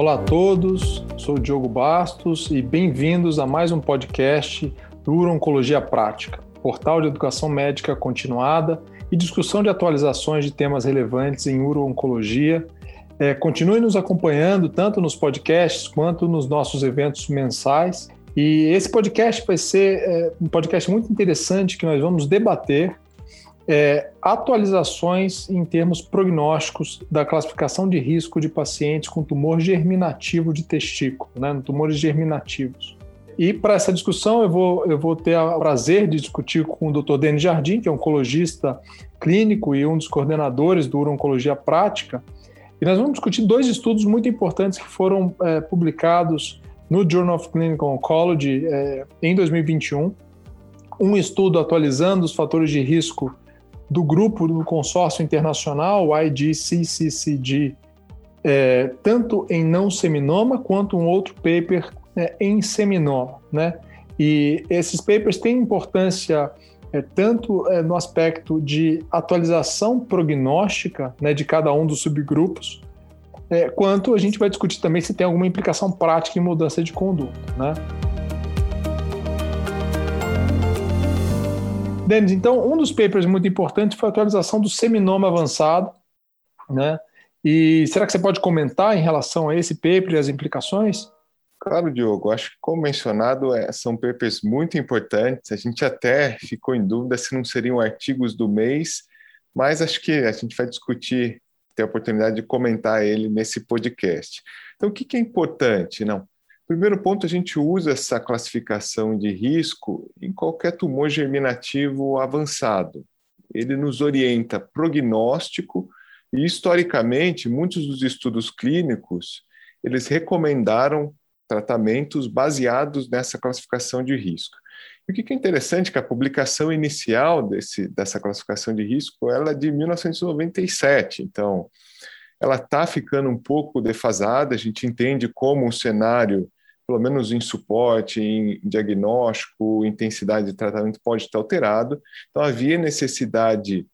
Olá a todos, sou Diogo Bastos e bem-vindos a mais um podcast do Urologia Prática, portal de educação médica continuada e discussão de atualizações de temas relevantes em uro-oncologia. É, continue nos acompanhando tanto nos podcasts quanto nos nossos eventos mensais. E esse podcast vai ser é, um podcast muito interessante que nós vamos debater é, atualizações em termos prognósticos da classificação de risco de pacientes com tumor germinativo de testículo, né, tumores germinativos. E para essa discussão eu vou, eu vou ter o prazer de discutir com o Dr. Denis Jardim, que é oncologista clínico e um dos coordenadores do Urologia Prática. E nós vamos discutir dois estudos muito importantes que foram é, publicados no Journal of Clinical Oncology é, em 2021. Um estudo atualizando os fatores de risco do grupo do consórcio internacional, o IGCCCG, é, tanto em não seminoma quanto um outro paper é, em seminoma, né? E esses papers têm importância é, tanto é, no aspecto de atualização prognóstica né, de cada um dos subgrupos, é, quanto a gente vai discutir também se tem alguma implicação prática em mudança de conduta, né? Denis, então, um dos papers muito importantes foi a atualização do seminoma avançado, né? E será que você pode comentar em relação a esse paper e as implicações? Claro, Diogo. Acho que, como mencionado, é, são papers muito importantes. A gente até ficou em dúvida se não seriam artigos do mês, mas acho que a gente vai discutir, ter a oportunidade de comentar ele nesse podcast. Então, o que, é importante? Não. Primeiro ponto, a gente usa essa classificação de risco em qualquer tumor germinativo avançado. Ele nos orienta prognóstico e, historicamente, muitos dos estudos clínicos eles recomendaram tratamentos baseados nessa classificação de risco. E o que é interessante é que a publicação inicial desse, dessa classificação de risco ela é de 1997, então ela está ficando um pouco defasada, a gente entende como o cenário, pelo menos em suporte, em diagnóstico, intensidade de tratamento pode estar alterado, então havia necessidade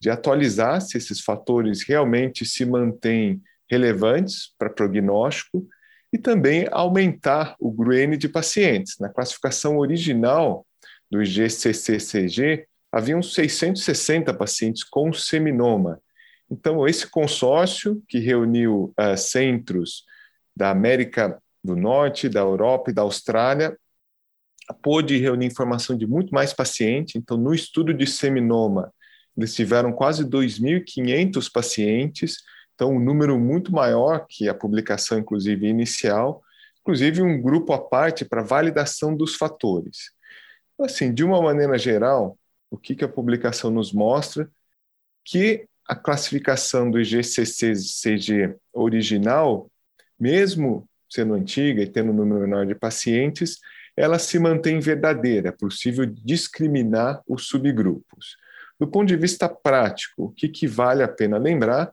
de atualizar se esses fatores realmente se mantêm relevantes para prognóstico, e também aumentar o GRN de pacientes. Na classificação original do GCCCG, haviam 660 pacientes com seminoma. Então, esse consórcio, que reuniu uh, centros da América do Norte, da Europa e da Austrália, pôde reunir informação de muito mais pacientes. Então, no estudo de seminoma, eles tiveram quase 2.500 pacientes, então, um número muito maior que a publicação, inclusive, inicial, inclusive um grupo à parte para validação dos fatores. Então, assim, de uma maneira geral, o que, que a publicação nos mostra? Que a classificação do IGCCG original, mesmo sendo antiga e tendo um número menor de pacientes, ela se mantém verdadeira, é possível discriminar os subgrupos. Do ponto de vista prático, o que, que vale a pena lembrar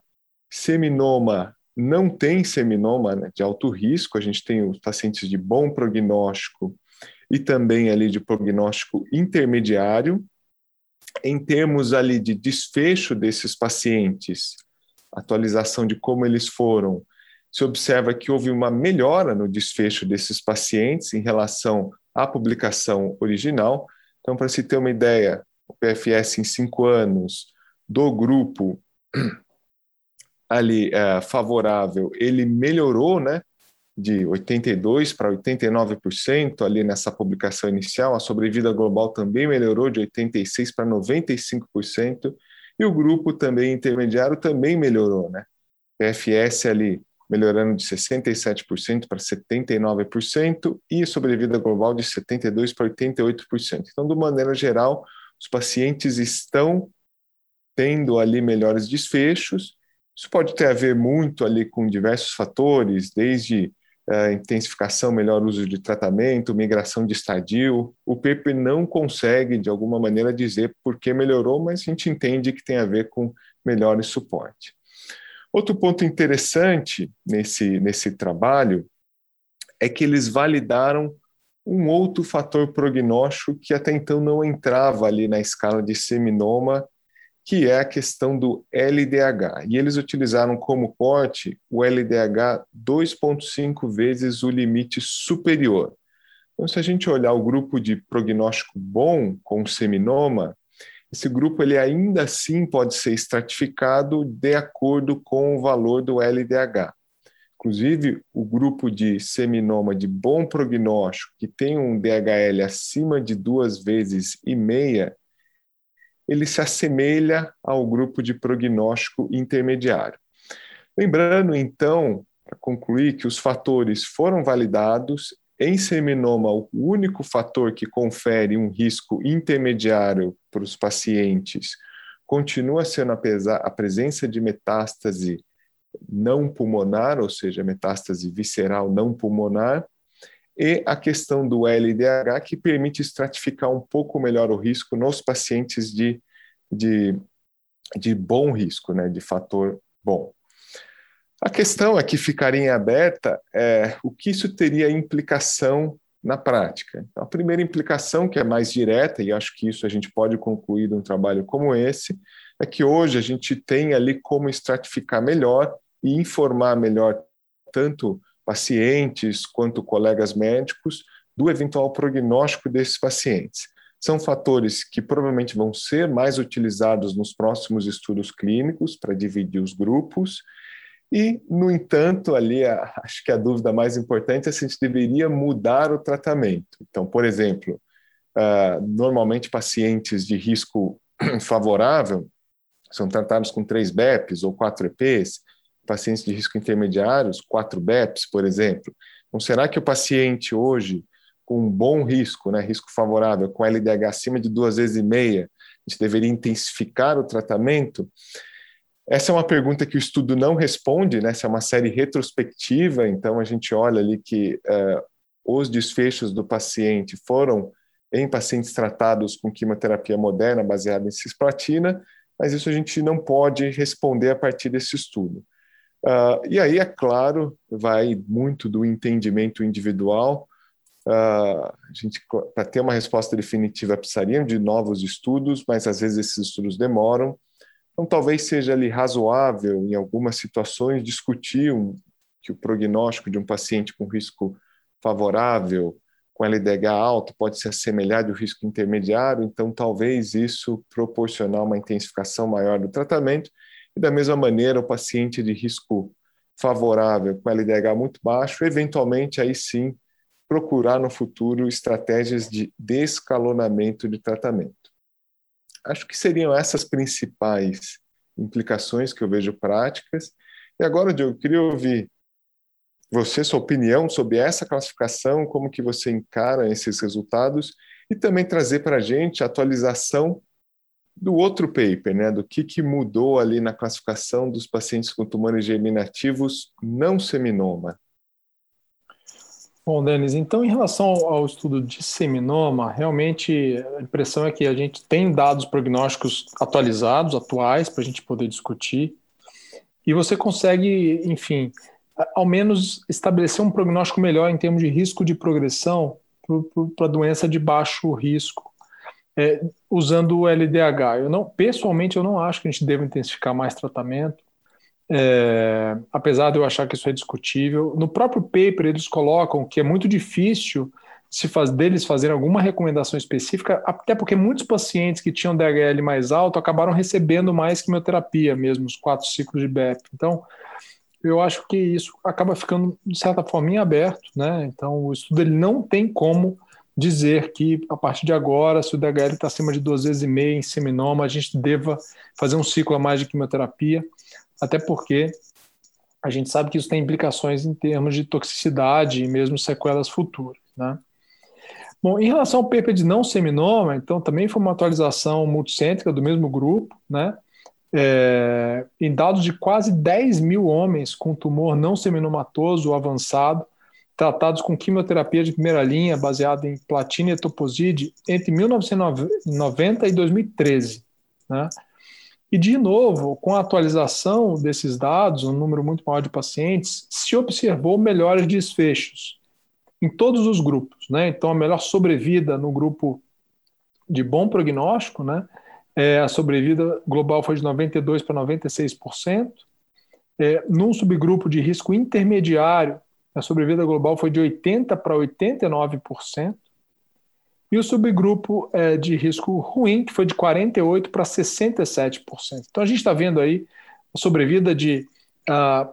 Seminoma não tem seminoma né, de alto risco, a gente tem os pacientes de bom prognóstico e também ali de prognóstico intermediário. Em termos ali de desfecho desses pacientes, atualização de como eles foram, se observa que houve uma melhora no desfecho desses pacientes em relação à publicação original. Então, para se ter uma ideia, o PFS em cinco anos do grupo ali é, favorável, ele melhorou, né, de 82 para 89% ali nessa publicação inicial, a sobrevida global também melhorou de 86 para 95%, e o grupo também intermediário também melhorou, né? PFS ali melhorando de 67% para 79% e sobrevida global de 72 para 88%. Então, de maneira geral, os pacientes estão tendo ali melhores desfechos isso pode ter a ver muito ali com diversos fatores, desde uh, intensificação, melhor uso de tratamento, migração de estadio. O PP não consegue, de alguma maneira, dizer por que melhorou, mas a gente entende que tem a ver com melhor suporte. Outro ponto interessante nesse, nesse trabalho é que eles validaram um outro fator prognóstico que até então não entrava ali na escala de seminoma que é a questão do LDH. E eles utilizaram como corte o LDH 2,5 vezes o limite superior. Então, se a gente olhar o grupo de prognóstico bom com seminoma, esse grupo ele ainda assim pode ser estratificado de acordo com o valor do LDH. Inclusive, o grupo de seminoma de bom prognóstico, que tem um DHL acima de duas vezes e meia, ele se assemelha ao grupo de prognóstico intermediário. Lembrando, então, para concluir, que os fatores foram validados. Em seminoma, o único fator que confere um risco intermediário para os pacientes continua sendo a presença de metástase não pulmonar, ou seja, metástase visceral não pulmonar, e a questão do LDH, que permite estratificar um pouco melhor o risco nos pacientes de, de, de bom risco, né, de fator bom. A questão é que ficaria em aberta é, o que isso teria implicação na prática. Então, a primeira implicação, que é mais direta, e acho que isso a gente pode concluir num trabalho como esse, é que hoje a gente tem ali como estratificar melhor e informar melhor tanto pacientes quanto colegas médicos do eventual prognóstico desses pacientes. São fatores que provavelmente vão ser mais utilizados nos próximos estudos clínicos para dividir os grupos. E, no entanto, ali a, acho que a dúvida mais importante é se a gente deveria mudar o tratamento. Então, por exemplo, uh, normalmente pacientes de risco favorável são tratados com três BEPs ou quatro EPs, pacientes de risco intermediários, 4 BEPS, por exemplo. Então, será que o paciente hoje, com um bom risco, né, risco favorável, com LDH acima de duas vezes e meia, a gente deveria intensificar o tratamento? Essa é uma pergunta que o estudo não responde, né? Essa é uma série retrospectiva, então a gente olha ali que uh, os desfechos do paciente foram em pacientes tratados com quimioterapia moderna baseada em cisplatina, mas isso a gente não pode responder a partir desse estudo. Uh, e aí, é claro, vai muito do entendimento individual. Uh, a gente, para ter uma resposta definitiva, precisariam de novos estudos, mas às vezes esses estudos demoram. Então, talvez seja ali razoável, em algumas situações, discutir um, que o prognóstico de um paciente com risco favorável, com LDH alto, pode se assemelhar do risco intermediário, então talvez isso proporcionar uma intensificação maior do tratamento e da mesma maneira, o paciente de risco favorável com LDH muito baixo, eventualmente aí sim procurar no futuro estratégias de descalonamento de tratamento. Acho que seriam essas principais implicações que eu vejo práticas. E agora, Diogo, eu queria ouvir você, sua opinião sobre essa classificação, como que você encara esses resultados e também trazer para a gente a atualização do outro paper, né, do que, que mudou ali na classificação dos pacientes com tumores germinativos não seminoma. Bom, Denis, então em relação ao estudo de seminoma, realmente a impressão é que a gente tem dados prognósticos atualizados, atuais, para a gente poder discutir, e você consegue, enfim, ao menos estabelecer um prognóstico melhor em termos de risco de progressão para doença de baixo risco é, usando o LDH. Eu não, pessoalmente, eu não acho que a gente deva intensificar mais tratamento, é, apesar de eu achar que isso é discutível. No próprio paper eles colocam que é muito difícil se faz, deles fazerem alguma recomendação específica, até porque muitos pacientes que tinham DHL mais alto acabaram recebendo mais quimioterapia mesmo, os quatro ciclos de BEP. Então, eu acho que isso acaba ficando, de certa forma, em aberto, né? Então, o estudo ele não tem como dizer que a partir de agora, se o DHL está acima de duas vezes e meia em seminoma, a gente deva fazer um ciclo a mais de quimioterapia, até porque a gente sabe que isso tem implicações em termos de toxicidade e mesmo sequelas futuras, né? Bom, em relação ao paper de não seminoma, então também foi uma atualização multicêntrica do mesmo grupo, né? É, em dados de quase 10 mil homens com tumor não seminomatoso avançado, tratados com quimioterapia de primeira linha, baseada em platina e etoposide, entre 1990 e 2013. Né? E, de novo, com a atualização desses dados, um número muito maior de pacientes, se observou melhores desfechos em todos os grupos. Né? Então, a melhor sobrevida no grupo de bom prognóstico, né? é, a sobrevida global foi de 92% para 96%. É, num subgrupo de risco intermediário, a sobrevida global foi de 80% para 89%. E o subgrupo é, de risco ruim, que foi de 48% para 67%. Então a gente está vendo aí a sobrevida de ah,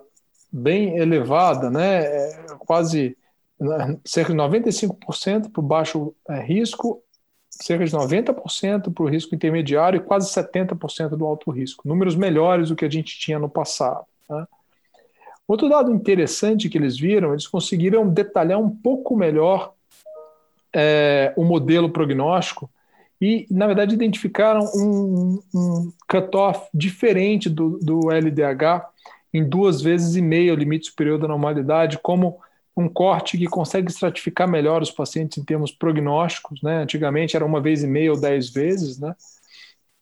bem elevada, né, é, quase né, cerca de 95% para o baixo é, risco, cerca de 90% para o risco intermediário e quase 70% do alto risco. Números melhores do que a gente tinha no passado. Né? Outro dado interessante que eles viram, eles conseguiram detalhar um pouco melhor é, o modelo prognóstico e, na verdade, identificaram um, um cutoff diferente do, do LDH em duas vezes e meia o limite superior da normalidade, como um corte que consegue estratificar melhor os pacientes em termos prognósticos, né? Antigamente era uma vez e meia ou dez vezes, né?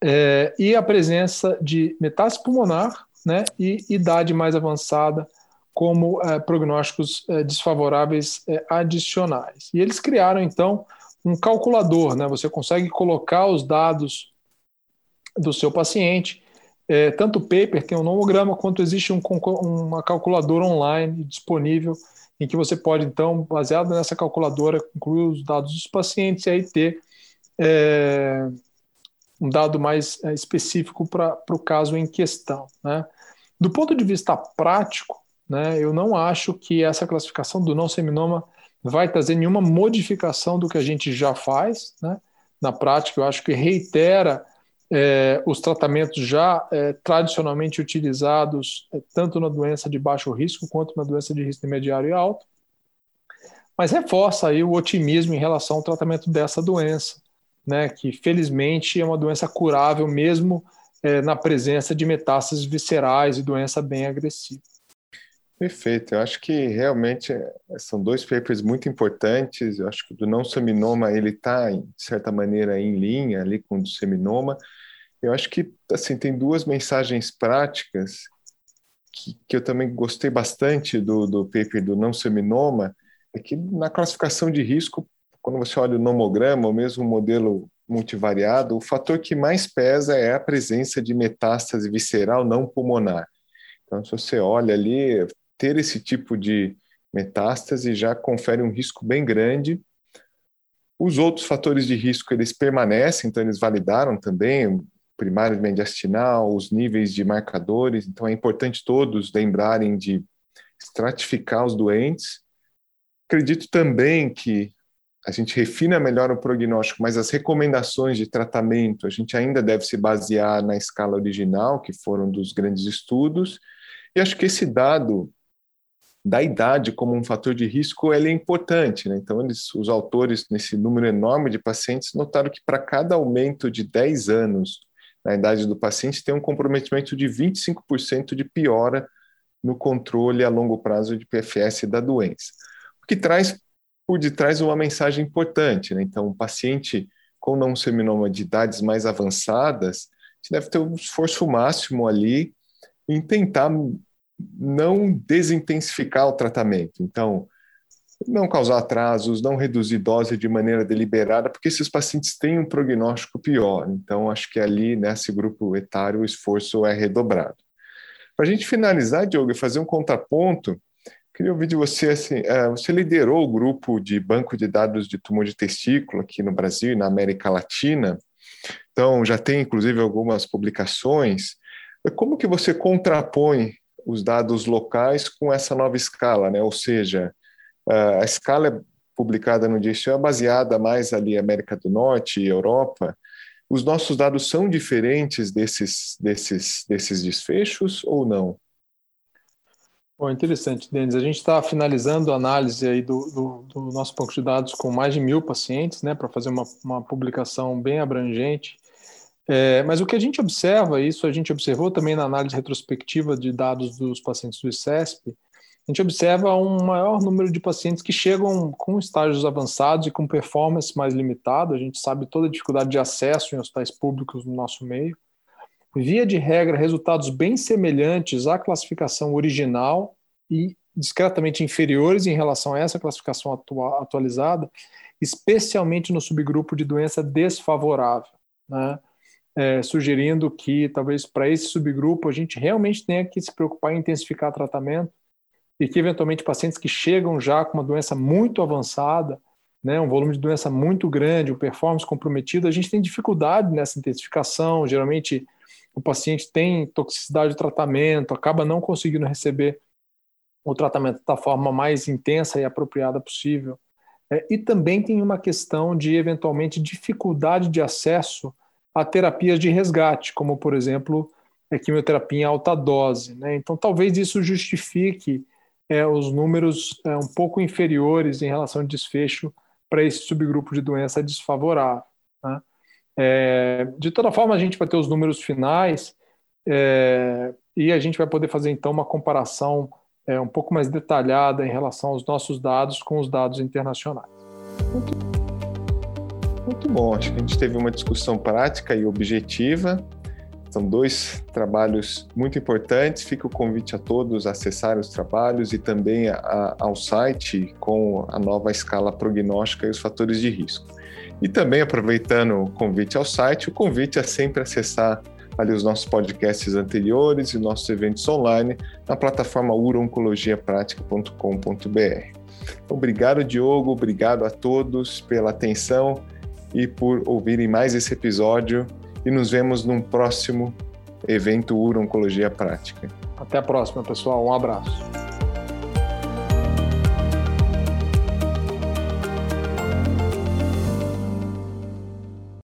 É, e a presença de metástase pulmonar, né? E idade mais avançada como é, prognósticos é, desfavoráveis é, adicionais. E eles criaram então um calculador, né? Você consegue colocar os dados do seu paciente é, tanto o paper tem um nomograma, quanto existe um, uma calculadora online disponível em que você pode, então, baseado nessa calculadora, incluir os dados dos pacientes e aí ter é, um dado mais específico para o caso em questão. Né? Do ponto de vista prático, né, eu não acho que essa classificação do não seminoma vai trazer nenhuma modificação do que a gente já faz. Né? Na prática, eu acho que reitera é, os tratamentos já é, tradicionalmente utilizados é, tanto na doença de baixo risco quanto na doença de risco intermediário e alto, mas reforça aí o otimismo em relação ao tratamento dessa doença, né, que felizmente é uma doença curável mesmo é, na presença de metástases viscerais e doença bem agressiva. Perfeito, eu acho que realmente é, são dois papers muito importantes. Eu acho que o do não seminoma ele está, de certa maneira, em linha ali com o do seminoma. Eu acho que assim tem duas mensagens práticas que, que eu também gostei bastante do, do paper do não seminoma, é que na classificação de risco, quando você olha o nomograma, ou mesmo o modelo multivariado, o fator que mais pesa é a presença de metástase visceral não pulmonar. Então, se você olha ali, ter esse tipo de metástase já confere um risco bem grande. Os outros fatores de risco, eles permanecem, então eles validaram também, primário mediastinal, os níveis de marcadores, então é importante todos lembrarem de estratificar os doentes. Acredito também que a gente refina melhor o prognóstico, mas as recomendações de tratamento a gente ainda deve se basear na escala original, que foram dos grandes estudos. E acho que esse dado da idade como um fator de risco ele é importante. Né? Então, eles, os autores, nesse número enorme de pacientes, notaram que para cada aumento de 10 anos na idade do paciente, tem um comprometimento de 25% de piora no controle a longo prazo de PFS da doença. O que traz por detrás uma mensagem importante. Né? Então, um paciente com não seminoma de idades mais avançadas, deve ter um esforço máximo ali em tentar não desintensificar o tratamento. Então, não causar atrasos, não reduzir dose de maneira deliberada, porque esses pacientes têm um prognóstico pior. Então, acho que ali, nesse grupo etário, o esforço é redobrado. Para a gente finalizar, Diogo, e fazer um contraponto, queria ouvir de você, assim, é, você liderou o grupo de banco de dados de tumor de testículo aqui no Brasil e na América Latina, então já tem, inclusive, algumas publicações. Como que você contrapõe os dados locais com essa nova escala, né? ou seja, a escala publicada no DSO é baseada mais ali América do Norte e Europa. Os nossos dados são diferentes desses, desses, desses desfechos ou não? Bom, interessante, Denis. A gente está finalizando a análise aí do, do, do, nosso banco de dados com mais de mil pacientes, né, para fazer uma, uma publicação bem abrangente. É, mas o que a gente observa, isso a gente observou também na análise retrospectiva de dados dos pacientes do ICESP, a gente observa um maior número de pacientes que chegam com estágios avançados e com performance mais limitada. A gente sabe toda a dificuldade de acesso em hospitais públicos no nosso meio. Via de regra, resultados bem semelhantes à classificação original e discretamente inferiores em relação a essa classificação atualizada, especialmente no subgrupo de doença desfavorável. Né? É, sugerindo que talvez para esse subgrupo a gente realmente tenha que se preocupar em intensificar tratamento e que eventualmente pacientes que chegam já com uma doença muito avançada, né, um volume de doença muito grande, o performance comprometido, a gente tem dificuldade nessa intensificação. Geralmente o paciente tem toxicidade de tratamento, acaba não conseguindo receber o tratamento da forma mais intensa e apropriada possível. É, e também tem uma questão de, eventualmente, dificuldade de acesso a terapias de resgate, como, por exemplo, a quimioterapia em alta dose. Né? Então, talvez isso justifique é, os números é, um pouco inferiores em relação ao desfecho para esse subgrupo de doença desfavorável. Né? É, de toda forma, a gente vai ter os números finais é, e a gente vai poder fazer, então, uma comparação é, um pouco mais detalhada em relação aos nossos dados com os dados internacionais. Muito bom, acho que a gente teve uma discussão prática e objetiva. São dois trabalhos muito importantes. Fica o convite a todos a acessarem os trabalhos e também a, ao site com a nova escala prognóstica e os fatores de risco. E também, aproveitando o convite ao site, o convite é sempre acessar ali os nossos podcasts anteriores e nossos eventos online na plataforma urooncologiapratica.com.br. Obrigado, Diogo, obrigado a todos pela atenção e por ouvirem mais esse episódio e nos vemos num próximo evento Uro Oncologia Prática. Até a próxima, pessoal. Um abraço.